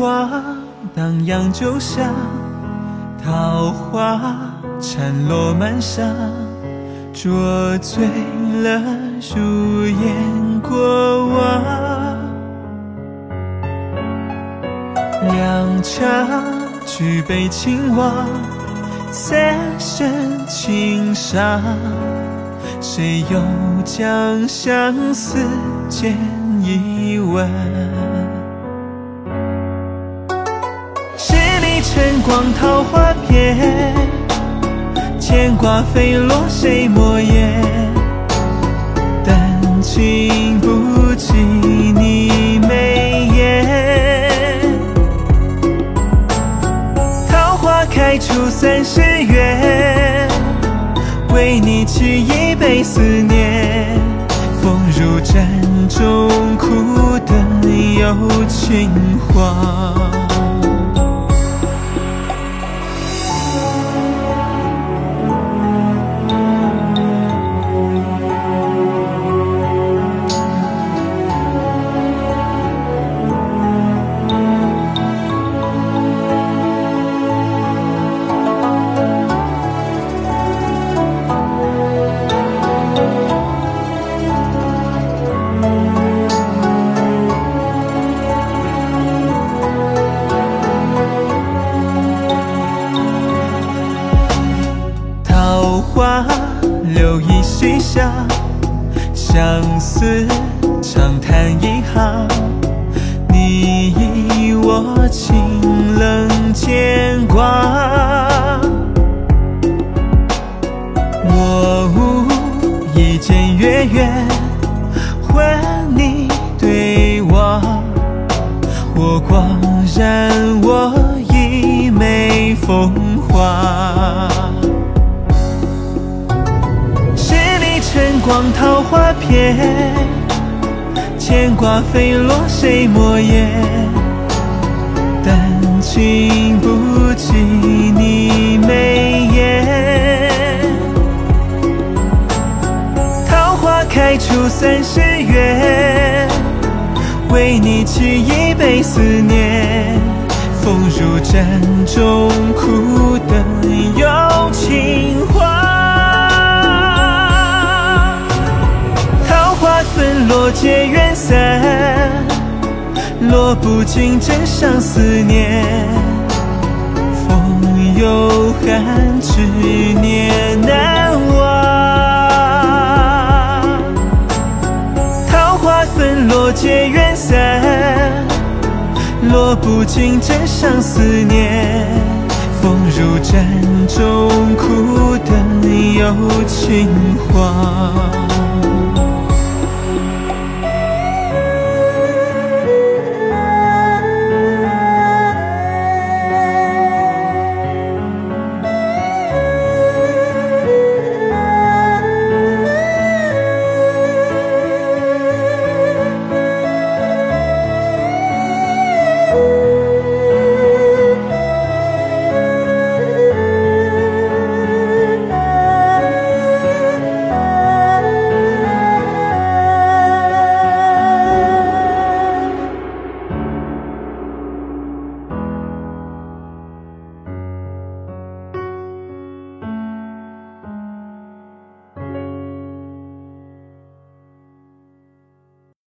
花荡漾酒香，桃花缠落满裳，酌醉了如烟过往。两茶举杯轻望，三生情伤，谁又将相思剪一弯？晨光桃花片，牵挂飞落谁墨砚？但经不及你眉眼。桃花开出三十月，为你沏一杯思念。风入盏中，苦等有情话。留一西厢，相思长叹一行。你以我清冷牵挂，里晨光桃花片，牵挂飞落谁墨砚？但经不起你眉眼。桃花开出三十月，为你沏一杯思念。风入盏中，苦等有情花。落皆缘散，落不尽真相思念。风有寒，执念难忘。桃花纷落皆缘散，落不尽真相思念。风入盏中，苦等有情话。